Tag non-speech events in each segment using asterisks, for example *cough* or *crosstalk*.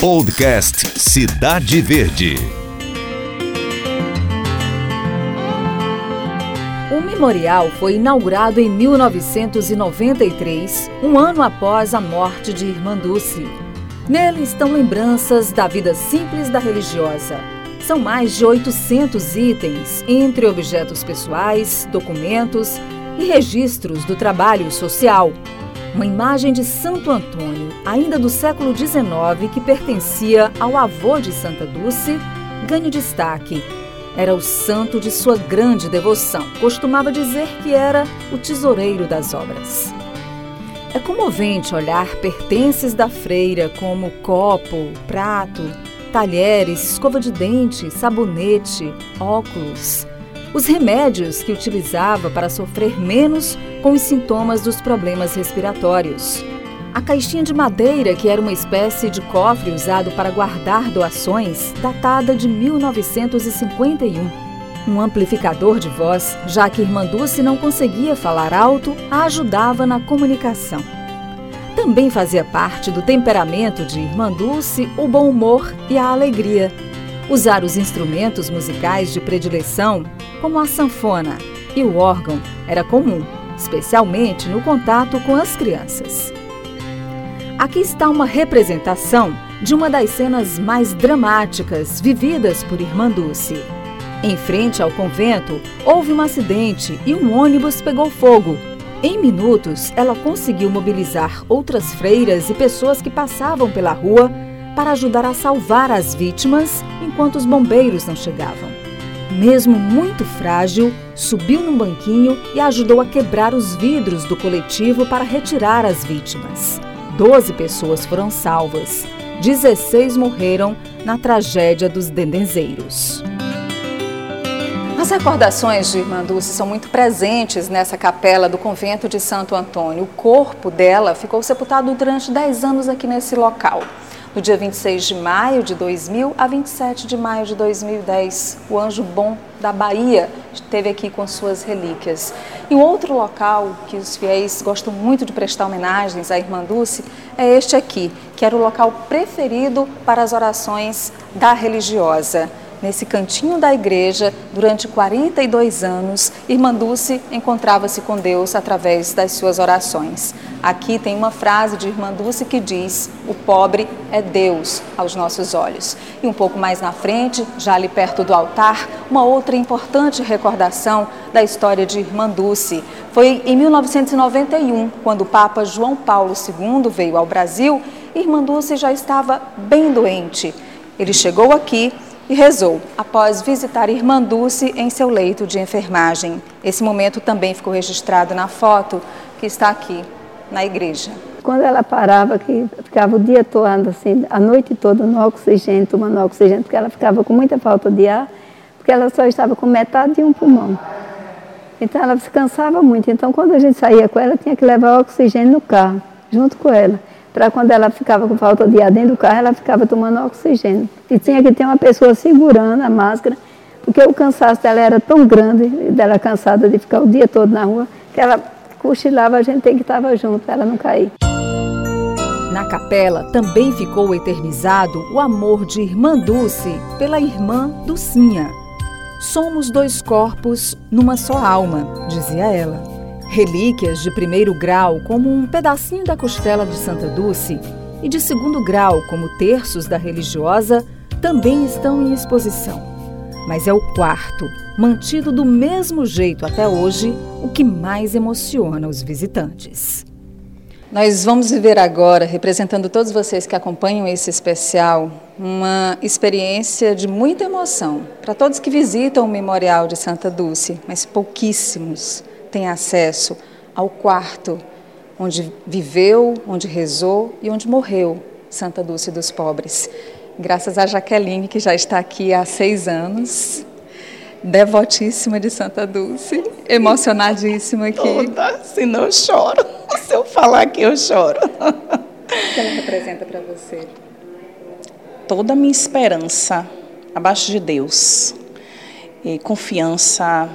Podcast Cidade Verde. O memorial foi inaugurado em 1993, um ano após a morte de Irmã Dulce. Nele estão lembranças da vida simples da religiosa. São mais de 800 itens, entre objetos pessoais, documentos e registros do trabalho social. Uma imagem de Santo Antônio, ainda do século XIX, que pertencia ao avô de Santa Dulce, ganha destaque. Era o santo de sua grande devoção. Costumava dizer que era o tesoureiro das obras. É comovente olhar pertences da freira como copo, prato, talheres, escova de dente, sabonete, óculos, os remédios que utilizava para sofrer menos com os sintomas dos problemas respiratórios. A caixinha de madeira, que era uma espécie de cofre usado para guardar doações, datada de 1951. Um amplificador de voz, já que Irmã Dulce não conseguia falar alto, a ajudava na comunicação. Também fazia parte do temperamento de Irmã Dulce o bom humor e a alegria. Usar os instrumentos musicais de predileção, como a sanfona e o órgão, era comum, especialmente no contato com as crianças. Aqui está uma representação de uma das cenas mais dramáticas vividas por Irmã Dulce. Em frente ao convento, houve um acidente e um ônibus pegou fogo. Em minutos, ela conseguiu mobilizar outras freiras e pessoas que passavam pela rua para ajudar a salvar as vítimas enquanto os bombeiros não chegavam. Mesmo muito frágil, subiu num banquinho e ajudou a quebrar os vidros do coletivo para retirar as vítimas. Doze pessoas foram salvas, 16 morreram na tragédia dos dendenzeiros. As recordações de Irmã Dulce são muito presentes nessa capela do convento de Santo Antônio. O corpo dela ficou sepultado durante 10 anos aqui nesse local. No dia 26 de maio de 2000 a 27 de maio de 2010, o Anjo Bom da Bahia esteve aqui com suas relíquias. E um outro local que os fiéis gostam muito de prestar homenagens à Irmã Dulce é este aqui, que era o local preferido para as orações da religiosa. Nesse cantinho da igreja, durante 42 anos, Irmã Dulce encontrava-se com Deus através das suas orações. Aqui tem uma frase de Irmã Dulce que diz: O pobre é Deus aos nossos olhos. E um pouco mais na frente, já ali perto do altar, uma outra importante recordação da história de Irmã Dulce. Foi em 1991, quando o Papa João Paulo II veio ao Brasil, Irmã Dulce já estava bem doente. Ele chegou aqui e rezou após visitar Irmã Dulce em seu leito de enfermagem. Esse momento também ficou registrado na foto que está aqui na igreja. Quando ela parava, que ficava o dia todo, assim, a noite toda no oxigênio, tomando oxigênio, porque ela ficava com muita falta de ar, porque ela só estava com metade de um pulmão. Então ela se cansava muito. Então quando a gente saía com ela, tinha que levar oxigênio no carro, junto com ela para quando ela ficava com falta de ar dentro do carro, ela ficava tomando oxigênio. E tinha que ter uma pessoa segurando a máscara, porque o cansaço dela era tão grande, dela cansada de ficar o dia todo na rua, que ela cochilava, a gente tem que estava junto para ela não cair. Na capela também ficou eternizado o amor de Irmã Dulce pela irmã Dulcinha. Somos dois corpos numa só alma, dizia ela. Relíquias de primeiro grau, como um pedacinho da costela de Santa Dulce, e de segundo grau, como terços da religiosa, também estão em exposição. Mas é o quarto, mantido do mesmo jeito até hoje, o que mais emociona os visitantes. Nós vamos viver agora, representando todos vocês que acompanham esse especial, uma experiência de muita emoção para todos que visitam o Memorial de Santa Dulce, mas pouquíssimos tem acesso ao quarto onde viveu, onde rezou e onde morreu Santa Dulce dos Pobres. Graças a Jaqueline, que já está aqui há seis anos, devotíssima de Santa Dulce, emocionadíssima aqui. Toda, senão eu choro. *laughs* Se eu falar que eu choro. O que ela representa para você? Toda a minha esperança abaixo de Deus. E confiança,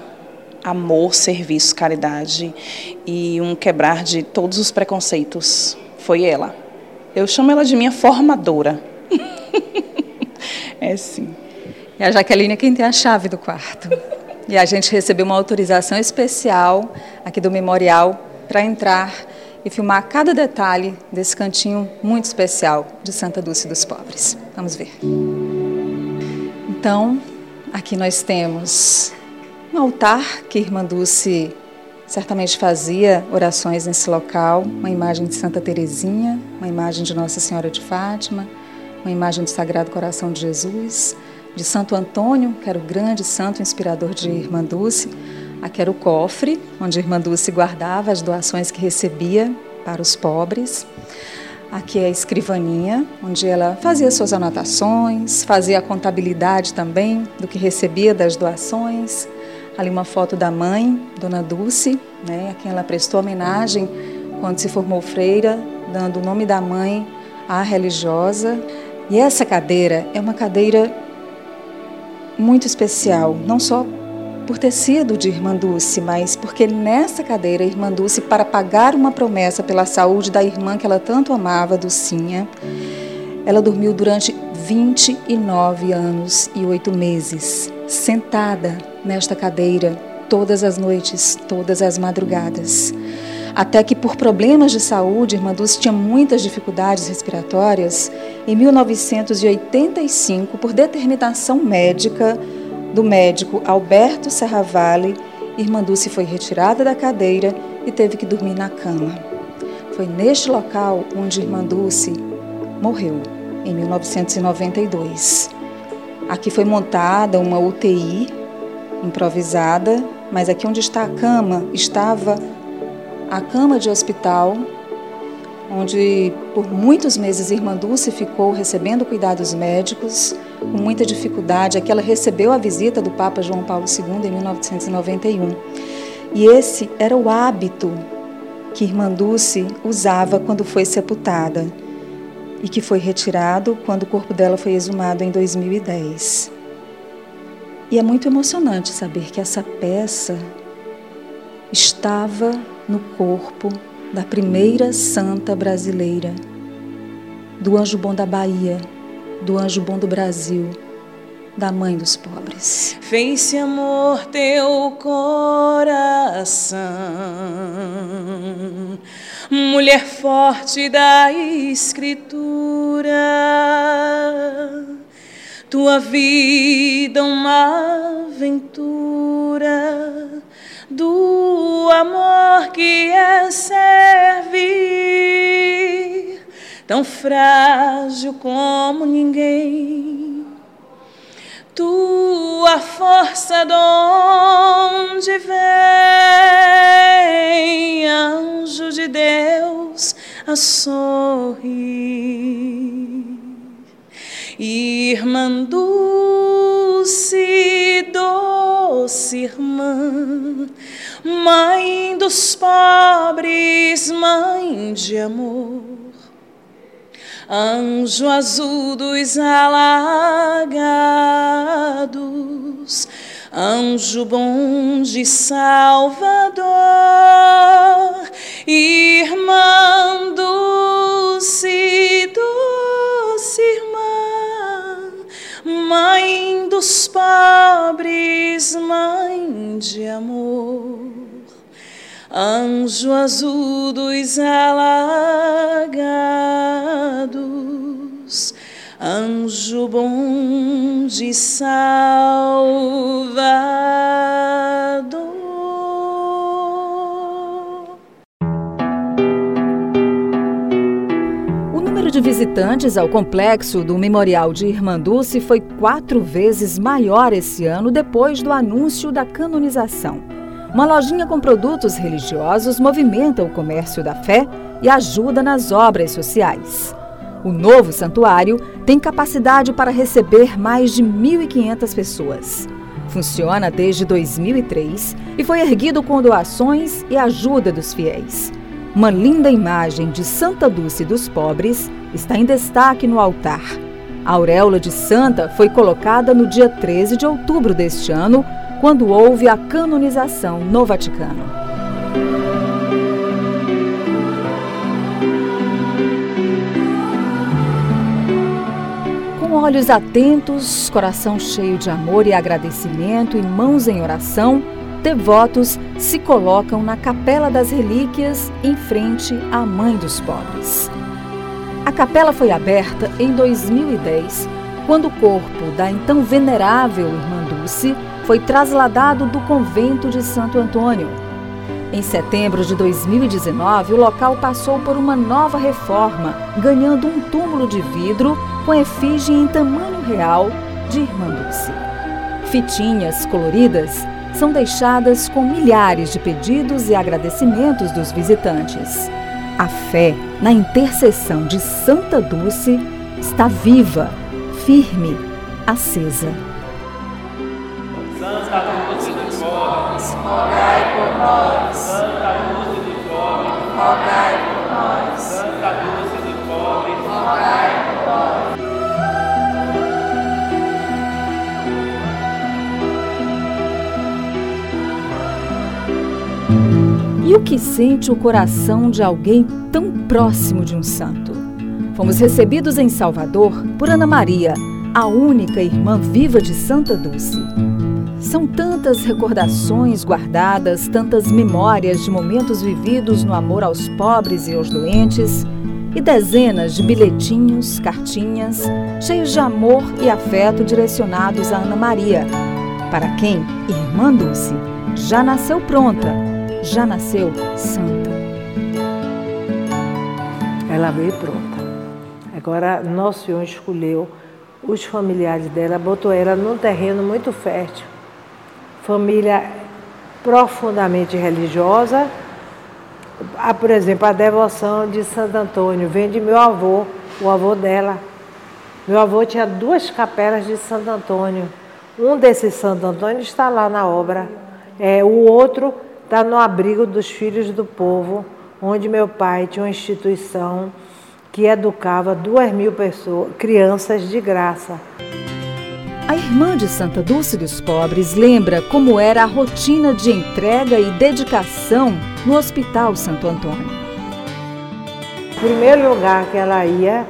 amor, serviço, caridade e um quebrar de todos os preconceitos. Foi ela. Eu chamo ela de minha formadora. *laughs* É sim. E a Jaqueline é quem tem a chave do quarto. E a gente recebeu uma autorização especial aqui do memorial para entrar e filmar cada detalhe desse cantinho muito especial de Santa Dulce dos Pobres. Vamos ver. Então, aqui nós temos um altar que Irmã Dulce certamente fazia orações nesse local, uma imagem de Santa Teresinha, uma imagem de Nossa Senhora de Fátima, uma imagem do Sagrado Coração de Jesus, de Santo Antônio, que era o grande santo inspirador de Irmã Dulce, aqui era o cofre, onde Irmã Dulce guardava as doações que recebia para os pobres. Aqui é a escrivaninha, onde ela fazia suas anotações, fazia a contabilidade também do que recebia das doações. Ali uma foto da mãe, Dona Dulce, né, a quem ela prestou homenagem quando se formou freira, dando o nome da mãe à religiosa. E essa cadeira é uma cadeira muito especial, não só por ter sido de Irmã Dulce, mas porque nessa cadeira, Irmã Dulce, para pagar uma promessa pela saúde da irmã que ela tanto amava, Dulcinha, ela dormiu durante 29 anos e oito meses, sentada nesta cadeira, todas as noites, todas as madrugadas. Até que, por problemas de saúde, Irmã Dulce tinha muitas dificuldades respiratórias. Em 1985, por determinação médica do médico Alberto Serravalli, Irmã Dulce foi retirada da cadeira e teve que dormir na cama. Foi neste local onde Irmã Dulce morreu, em 1992. Aqui foi montada uma UTI improvisada, mas aqui onde está a cama estava a cama de hospital, onde por muitos meses Irmã Dulce ficou recebendo cuidados médicos, com muita dificuldade. Aqui ela recebeu a visita do Papa João Paulo II em 1991. E esse era o hábito que Irmã Dulce usava quando foi sepultada e que foi retirado quando o corpo dela foi exumado em 2010. E é muito emocionante saber que essa peça estava no corpo da primeira santa brasileira, do anjo bom da Bahia, do anjo bom do Brasil, da mãe dos pobres. Fez-se amor teu coração, mulher forte da escritura, tua vida uma aventura. Do amor que é servir, tão frágil como ninguém. Tua força de onde vem, a sorrir. Irmã Dulce, doce irmã, mãe dos pobres, mãe de amor, anjo azul dos alagados, anjo bom de Salvador, mãe de amor, anjo azul dos alagados, anjo bom de Salvador. Visitantes ao complexo do Memorial de Irmã Dulce foi quatro vezes maior esse ano depois do anúncio da canonização. Uma lojinha com produtos religiosos movimenta o comércio da fé e ajuda nas obras sociais. O novo santuário tem capacidade para receber mais de 1.500 pessoas. Funciona desde 2003 e foi erguido com doações e ajuda dos fiéis. Uma linda imagem de Santa Dulce dos Pobres está em destaque no altar. A auréola de santa foi colocada no dia 13 de outubro deste ano, quando houve a canonização no Vaticano. Com olhos atentos, coração cheio de amor e agradecimento e mãos em oração, devotos se colocam na Capela das Relíquias em frente à Mãe dos Pobres. A capela foi aberta em 2010, quando o corpo da então venerável Irmã Dulce foi trasladado do convento de Santo Antônio. Em setembro de 2019, o local passou por uma nova reforma, ganhando um túmulo de vidro com efígie em tamanho real de Irmã Dulce. Fitinhas coloridas são deixadas com milhares de pedidos e agradecimentos dos visitantes. A fé na intercessão de Santa Dulce está viva, firme, acesa. Santa Dulce de Foz, rogai por nós. Santa Dulce de Foz, rogai por nós. Santa Dulce de Foz, rogai E o que sente o coração de alguém tão próximo de um santo? Fomos recebidos em Salvador por Ana Maria, a única irmã viva de Santa Dulce. São tantas recordações guardadas, tantas memórias de momentos vividos no amor aos pobres e aos doentes, e dezenas de bilhetinhos, cartinhas, cheios de amor e afeto direcionados a Ana Maria, para quem Irmã Dulce já nasceu pronta já nasceu santa. Ela veio pronta. Agora, Nosso Senhor escolheu os familiares dela, botou ela num terreno muito fértil. Família profundamente religiosa. Ah, por exemplo, a devoção de Santo Antônio vem de meu avô, o avô dela. Meu avô tinha duas capelas de Santo Antônio. Um desses Santo Antônio está lá na obra. É, o outro está no abrigo dos filhos do povo, onde meu pai tinha uma instituição que educava duas mil pessoas, crianças de graça. A irmã de Santa Dulce dos Pobres lembra como era a rotina de entrega e dedicação no Hospital Santo Antônio. O primeiro lugar que ela ia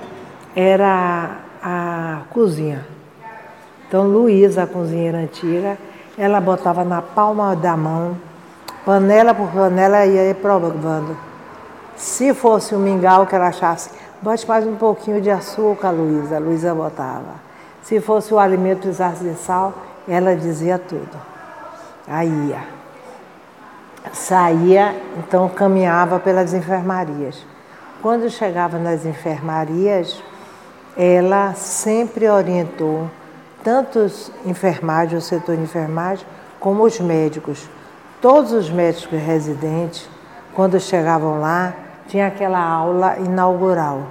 era a cozinha. Então, Luísa, a cozinheira antiga, ela botava na palma da mão panela por panela ia provando. Se fosse um mingau que ela achasse, bote mais um pouquinho de açúcar, Luísa. Luísa botava. Se fosse o alimento precisasse de sal, ela dizia tudo. Aí ia. Saía, então caminhava pelas enfermarias. Quando chegava nas enfermarias, ela sempre orientou tanto os enfermagem, o setor de enfermagem, como os médicos Todos os médicos residentes, quando chegavam lá, tinha aquela aula inaugural.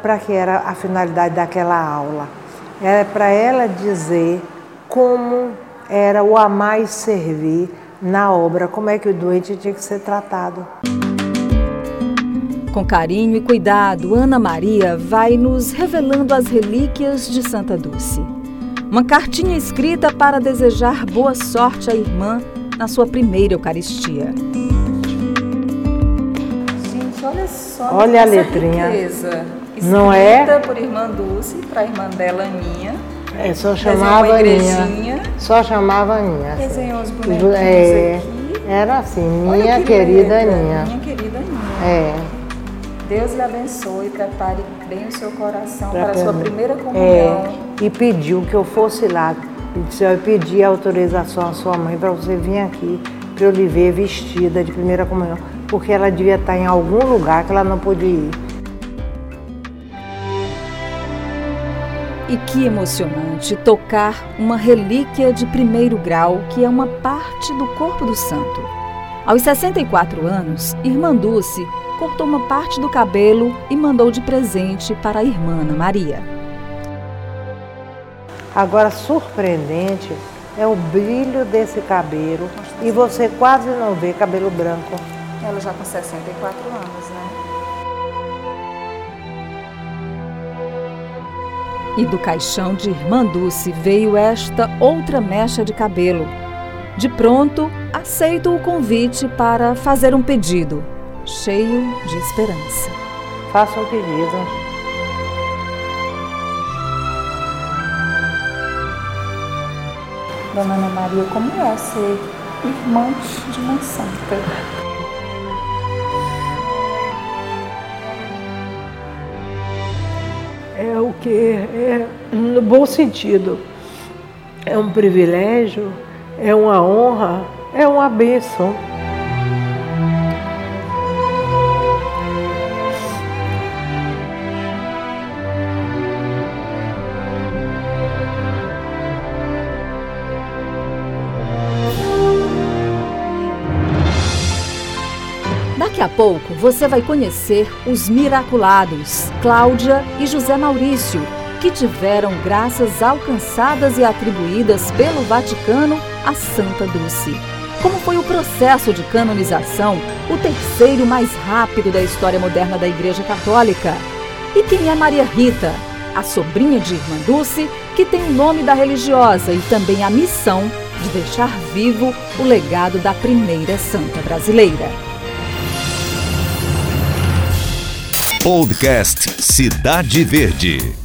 Para que era a finalidade daquela aula? Era para ela dizer como era o amar e servir na obra, como é que o doente tinha que ser tratado. Com carinho e cuidado, Ana Maria vai nos revelando as relíquias de Santa Dulce. Uma cartinha escrita para desejar boa sorte à irmã na sua primeira Eucaristia. Gente, olha só. Olha a letrinha. Riqueza. Não é? por irmã Dulce, para a irmã dela, Aninha. É, só chamava Aninha. Só chamava Aninha. Desenhou os bonequinhos é, aqui. Era assim, minha que querida letra. Aninha. Minha querida Aninha. É. Deus lhe abençoe, prepare bem o seu coração para a sua primeira comunhão. É, e pediu que eu fosse lá eu pedi autorização à sua mãe para você vir aqui para eu lhe ver vestida de primeira comunhão, porque ela devia estar em algum lugar que ela não podia ir. E que emocionante tocar uma relíquia de primeiro grau, que é uma parte do corpo do santo. Aos 64 anos, Irmã Dulce cortou uma parte do cabelo e mandou de presente para a irmã Ana Maria. Agora, surpreendente é o brilho desse cabelo e você quase não vê cabelo branco. Ela já com 64 anos, né? E do caixão de Irmã Dulce veio esta outra mecha de cabelo. De pronto, aceito o convite para fazer um pedido, cheio de esperança. Faça um pedido. Dona Ana Maria, como é ser irmã de uma santa? É o que é, no bom sentido. É um privilégio, é uma honra, é uma bênção. Daqui a pouco você vai conhecer os miraculados, Cláudia e José Maurício, que tiveram graças alcançadas e atribuídas pelo Vaticano a Santa Dulce. Como foi o processo de canonização, o terceiro mais rápido da história moderna da Igreja Católica? E quem é Maria Rita, a sobrinha de Irmã Dulce, que tem o nome da religiosa e também a missão de deixar vivo o legado da primeira santa brasileira? Podcast Cidade Verde.